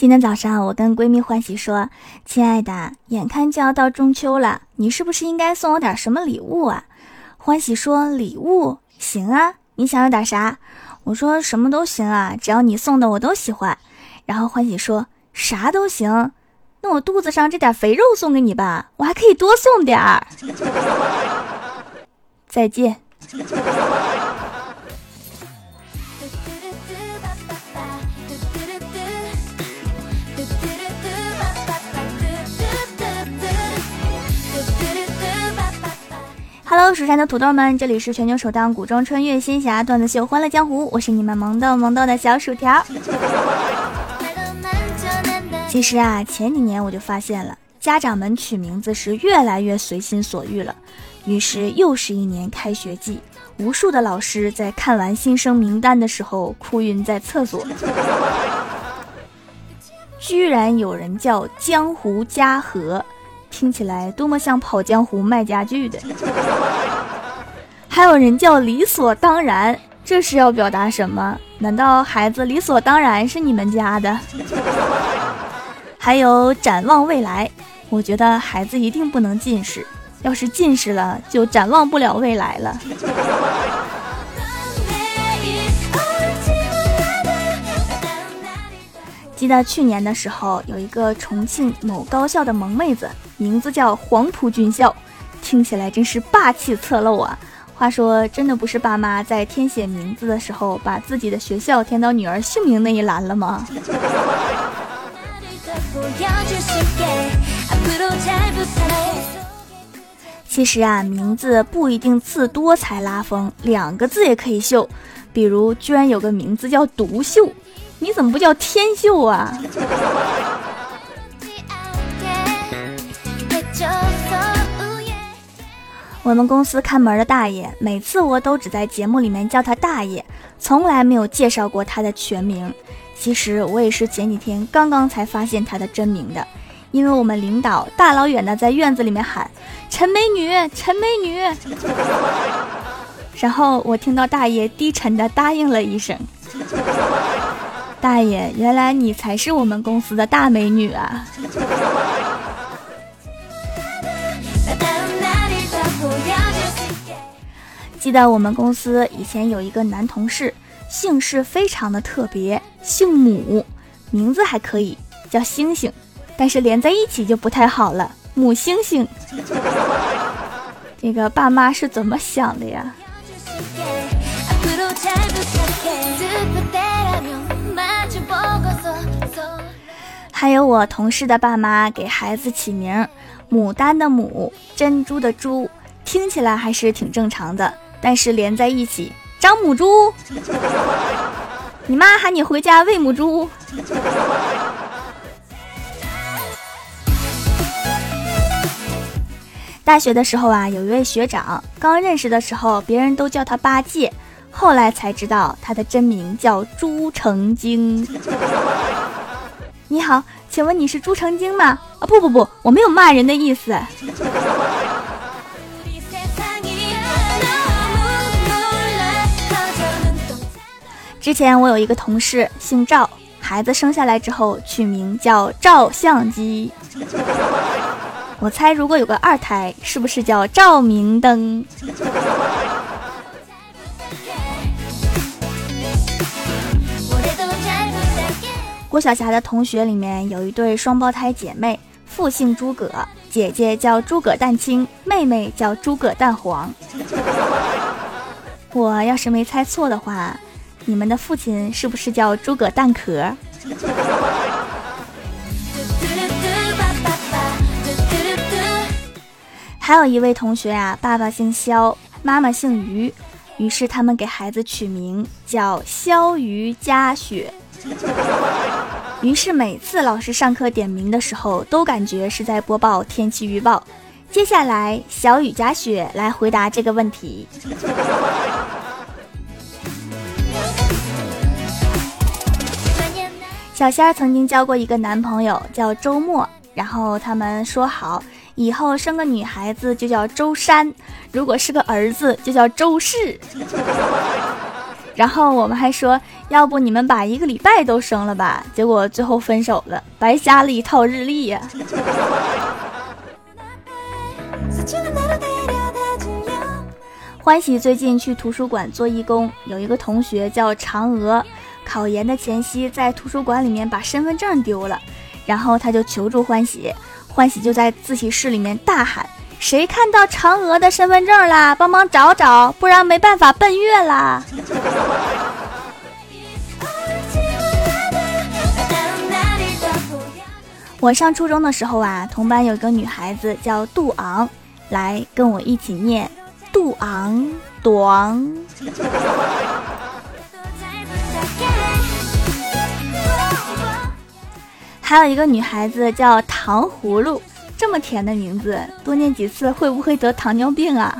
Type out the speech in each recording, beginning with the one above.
今天早上，我跟闺蜜欢喜说：“亲爱的，眼看就要到中秋了，你是不是应该送我点什么礼物啊？”欢喜说：“礼物行啊，你想要点啥？”我说：“什么都行啊，只要你送的我都喜欢。”然后欢喜说：“啥都行，那我肚子上这点肥肉送给你吧，我还可以多送点儿。”再见。Hello，蜀山的土豆们，这里是全球首档古装穿越仙侠段子秀《欢乐江湖》，我是你们萌豆萌豆的小薯条。其实啊，前几年我就发现了，家长们取名字是越来越随心所欲了。于是又是一年开学季，无数的老师在看完新生名单的时候哭晕在厕所。居然有人叫江湖嘉禾。听起来多么像跑江湖卖家具的，还有人叫理所当然，这是要表达什么？难道孩子理所当然是你们家的？还有展望未来，我觉得孩子一定不能近视，要是近视了，就展望不了未来了。记得去年的时候，有一个重庆某高校的萌妹子，名字叫黄埔军校，听起来真是霸气侧漏啊！话说，真的不是爸妈在填写名字的时候，把自己的学校填到女儿姓名那一栏了吗？其实啊，名字不一定字多才拉风，两个字也可以秀。比如，居然有个名字叫独秀。你怎么不叫天秀啊？我们公司看门的大爷，每次我都只在节目里面叫他大爷，从来没有介绍过他的全名。其实我也是前几天刚刚才发现他的真名的，因为我们领导大老远的在院子里面喊“陈美女，陈美女”，然后我听到大爷低沉的答应了一声。大爷，原来你才是我们公司的大美女啊！记得我们公司以前有一个男同事，姓氏非常的特别，姓母，名字还可以，叫星星，但是连在一起就不太好了，母星星。这个爸妈是怎么想的呀？还有我同事的爸妈给孩子起名，牡丹的牡，珍珠的珠，听起来还是挺正常的。但是连在一起，张母猪，你妈喊你回家喂母猪。大学的时候啊，有一位学长，刚认识的时候，别人都叫他八戒，后来才知道他的真名叫朱成精。你好，请问你是朱成精吗？啊，不不不，我没有骂人的意思。之前我有一个同事姓赵，孩子生下来之后取名叫照相机。我猜如果有个二胎，是不是叫照明灯？郭晓霞的同学里面有一对双胞胎姐妹，父姓诸葛，姐姐叫诸葛蛋清，妹妹叫诸葛蛋黄。我要是没猜错的话，你们的父亲是不是叫诸葛蛋壳？还有一位同学啊，爸爸姓肖，妈妈姓于，于是他们给孩子取名叫肖于佳雪。于是每次老师上课点名的时候，都感觉是在播报天气预报。接下来，小雨夹雪来回答这个问题。小仙儿曾经交过一个男朋友，叫周末。然后他们说好，以后生个女孩子就叫周山，如果是个儿子就叫周氏。然后我们还说，要不你们把一个礼拜都生了吧？结果最后分手了，白瞎了一套日历呀。欢喜最近去图书馆做义工，有一个同学叫嫦娥，考研的前夕在图书馆里面把身份证丢了，然后他就求助欢喜，欢喜就在自习室里面大喊：“谁看到嫦娥的身份证啦？帮忙找找，不然没办法奔月啦！” 我上初中的时候啊，同班有一个女孩子叫杜昂，来跟我一起念。杜昂，杜昂。还有一个女孩子叫糖葫芦，这么甜的名字，多念几次会不会得糖尿病啊？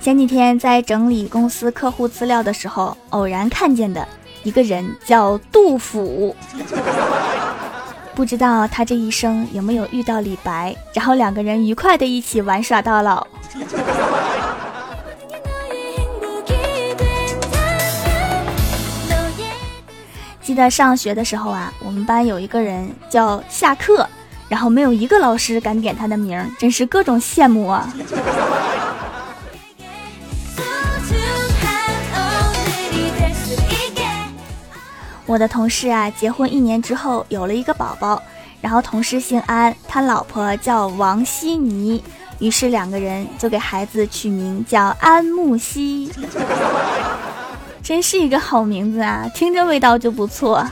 前几天在整理公司客户资料的时候，偶然看见的一个人叫杜甫。不知道他这一生有没有遇到李白，然后两个人愉快的一起玩耍到老。记得上学的时候啊，我们班有一个人叫下课，然后没有一个老师敢点他的名，真是各种羡慕啊。我的同事啊，结婚一年之后有了一个宝宝，然后同事姓安，他老婆叫王希妮，于是两个人就给孩子取名叫安慕希，真是一个好名字啊，听着味道就不错。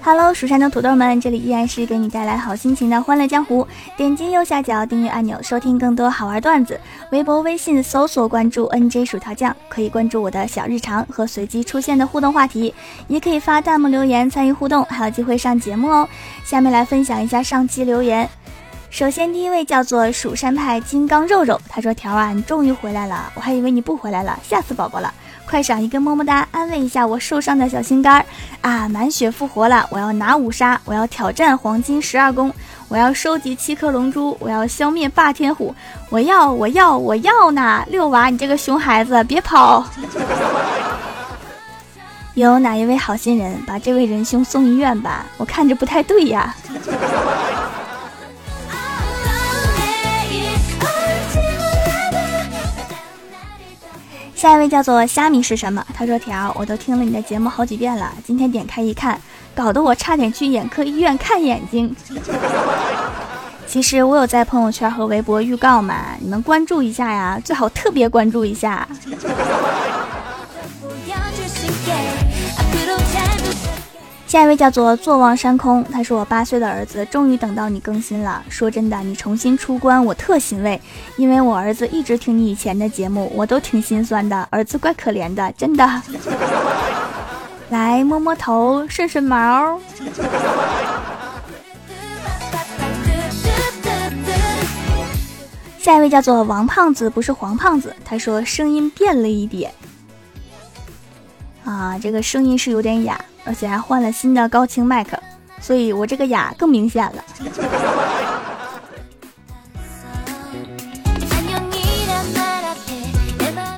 Hello，蜀山的土豆们，这里依然是给你带来好心情的欢乐江湖。点击右下角订阅按钮，收听更多好玩段子。微博、微信搜索关注 NJ 薯条酱，可以关注我的小日常和随机出现的互动话题，也可以发弹幕留言参与互动，还有机会上节目哦。下面来分享一下上期留言。首先，第一位叫做蜀山派金刚肉肉，他说：“条啊，你终于回来了，我还以为你不回来了，吓死宝宝了。”快赏一个么么哒，安慰一下我受伤的小心肝儿啊！满血复活了，我要拿五杀，我要挑战黄金十二宫，我要收集七颗龙珠，我要消灭霸天虎，我要我要我要呢！六娃，你这个熊孩子，别跑！有哪一位好心人把这位仁兄送医院吧？我看着不太对呀。下一位叫做虾米是什么？他说：“条，我都听了你的节目好几遍了，今天点开一看，搞得我差点去眼科医院看眼睛。其实我有在朋友圈和微博预告嘛，你们关注一下呀，最好特别关注一下。”下一位叫做坐望山空，他说我八岁的儿子终于等到你更新了。说真的，你重新出关，我特欣慰，因为我儿子一直听你以前的节目，我都挺心酸的。儿子怪可怜的，真的。来摸摸头，顺顺毛。下一位叫做王胖子，不是黄胖子，他说声音变了一点。啊，这个声音是有点哑。而且还换了新的高清麦克，所以我这个哑更明显了。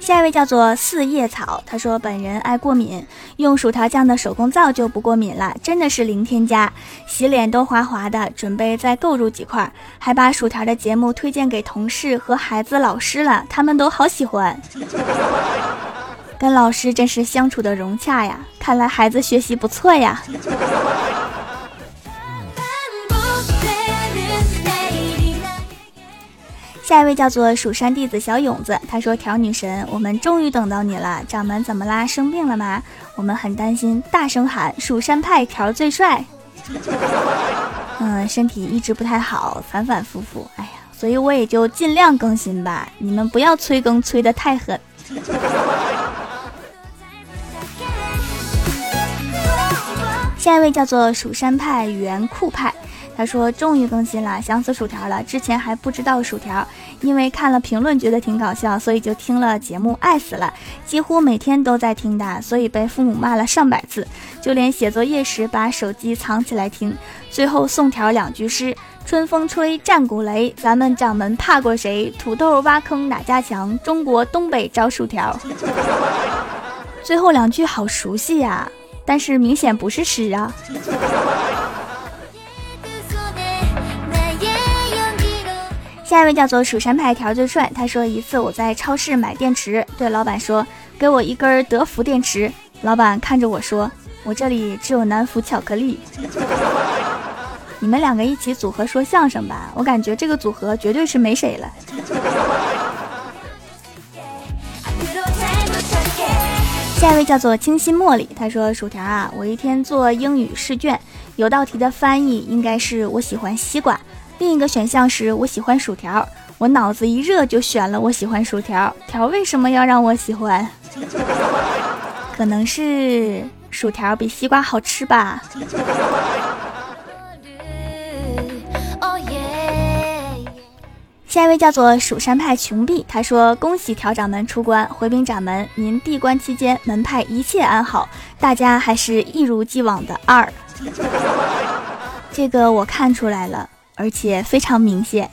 下一位叫做四叶草，他说本人爱过敏，用薯条酱的手工皂就不过敏了，真的是零添加，洗脸都滑滑的。准备再购入几块，还把薯条的节目推荐给同事和孩子、老师了，他们都好喜欢。跟老师真是相处的融洽呀，看来孩子学习不错呀。下一位叫做蜀山弟子小勇子，他说：“条女神，我们终于等到你了，掌门怎么啦？生病了吗？我们很担心，大声喊蜀山派条最帅。”嗯，身体一直不太好，反反复复，哎呀，所以我也就尽量更新吧，你们不要催更催得太狠。下一位叫做蜀山派元酷派，他说终于更新了，想死薯条了。之前还不知道薯条，因为看了评论觉得挺搞笑，所以就听了节目，爱死了，几乎每天都在听的，所以被父母骂了上百次，就连写作业时把手机藏起来听。最后送条两句诗：春风吹，战鼓擂，咱们掌门怕过谁？土豆挖坑哪家强？中国东北招薯条。最后两句好熟悉呀，但是明显不是屎啊。下一位叫做蜀山派条最帅，他说一次我在超市买电池，对老板说给我一根德芙电池，老板看着我说我这里只有南孚巧克力。你们两个一起组合说相声吧，我感觉这个组合绝对是没谁了。下一位叫做清新茉莉，他说薯条啊，我一天做英语试卷，有道题的翻译应该是我喜欢西瓜。另一个选项是我喜欢薯条，我脑子一热就选了我喜欢薯条。条为什么要让我喜欢？可能是薯条比西瓜好吃吧。下一位叫做蜀山派穷碧，他说：“恭喜条掌门出关，回禀掌门，您闭关期间门派一切安好，大家还是一如既往的二。这个我看出来了。”而且非常明显。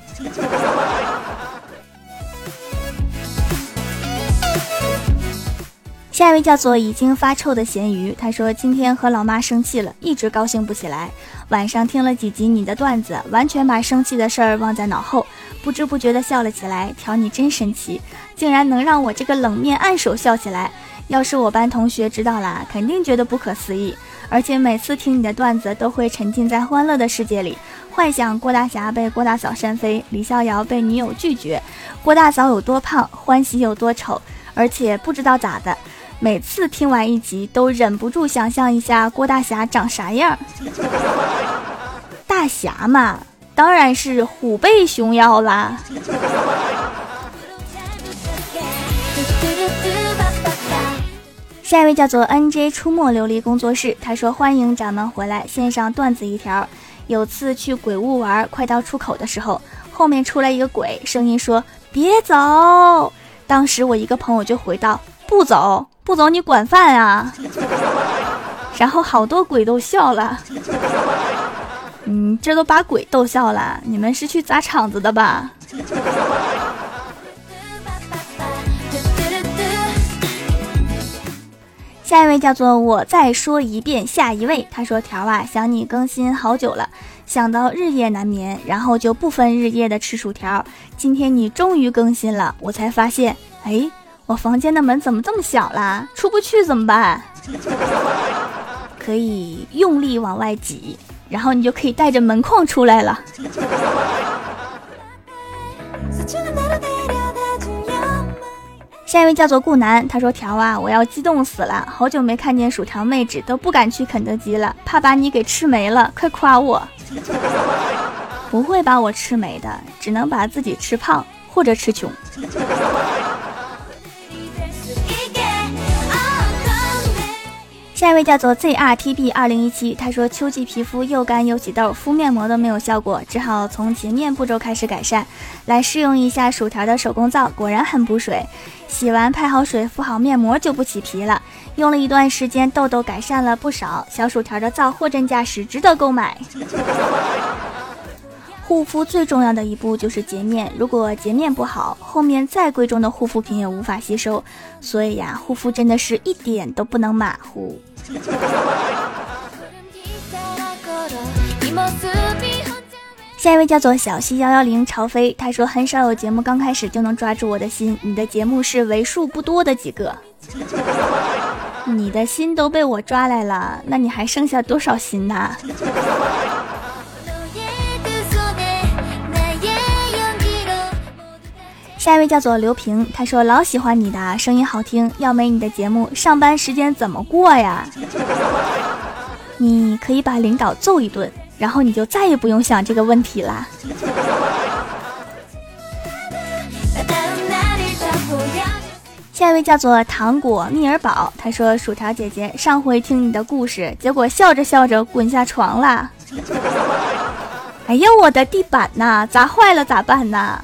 下一位叫做已经发臭的咸鱼，他说今天和老妈生气了，一直高兴不起来。晚上听了几集你的段子，完全把生气的事儿忘在脑后，不知不觉的笑了起来。条你真神奇，竟然能让我这个冷面暗手笑起来。要是我班同学知道啦，肯定觉得不可思议。而且每次听你的段子，都会沉浸在欢乐的世界里。幻想郭大侠被郭大嫂扇飞，李逍遥被女友拒绝，郭大嫂有多胖，欢喜有多丑，而且不知道咋的，每次听完一集都忍不住想象一下郭大侠长啥样。大侠嘛，当然是虎背熊腰啦。下一位叫做 N J 出没琉璃工作室，他说欢迎掌门回来，线上段子一条。有次去鬼屋玩，快到出口的时候，后面出来一个鬼，声音说：“别走。”当时我一个朋友就回道：“不走，不走，你管饭啊！”然后好多鬼都笑了。嗯，这都把鬼逗笑了，你们是去砸场子的吧？下一位叫做我再说一遍，下一位他说条啊，想你更新好久了，想到日夜难眠，然后就不分日夜的吃薯条。今天你终于更新了，我才发现，哎，我房间的门怎么这么小啦？出不去怎么办？可以用力往外挤，然后你就可以带着门框出来了。下一位叫做顾南，他说：“条啊，我要激动死了，好久没看见薯条妹纸，都不敢去肯德基了，怕把你给吃没了，快夸我！不会把我吃没的，只能把自己吃胖或者吃穷。”下一位叫做 ZRTB 二零一七，他说秋季皮肤又干又起痘，敷面膜都没有效果，只好从洁面步骤开始改善。来试用一下薯条的手工皂，果然很补水。洗完拍好水，敷好面膜就不起皮了。用了一段时间，痘痘改善了不少。小薯条的皂货真价实，值得购买。护肤最重要的一步就是洁面，如果洁面不好，后面再贵重的护肤品也无法吸收。所以呀，护肤真的是一点都不能马虎。下一位叫做小西幺幺零朝飞，他说很少有节目刚开始就能抓住我的心，你的节目是为数不多的几个。你的心都被我抓来了，那你还剩下多少心呐？下一位叫做刘平，他说老喜欢你的声音好听，要没你的节目，上班时间怎么过呀？你可以把领导揍一顿，然后你就再也不用想这个问题啦。下一位叫做糖果蜜儿宝，他说薯条姐姐上回听你的故事，结果笑着笑着滚下床了。哎呀，我的地板呐，砸坏了咋办呢？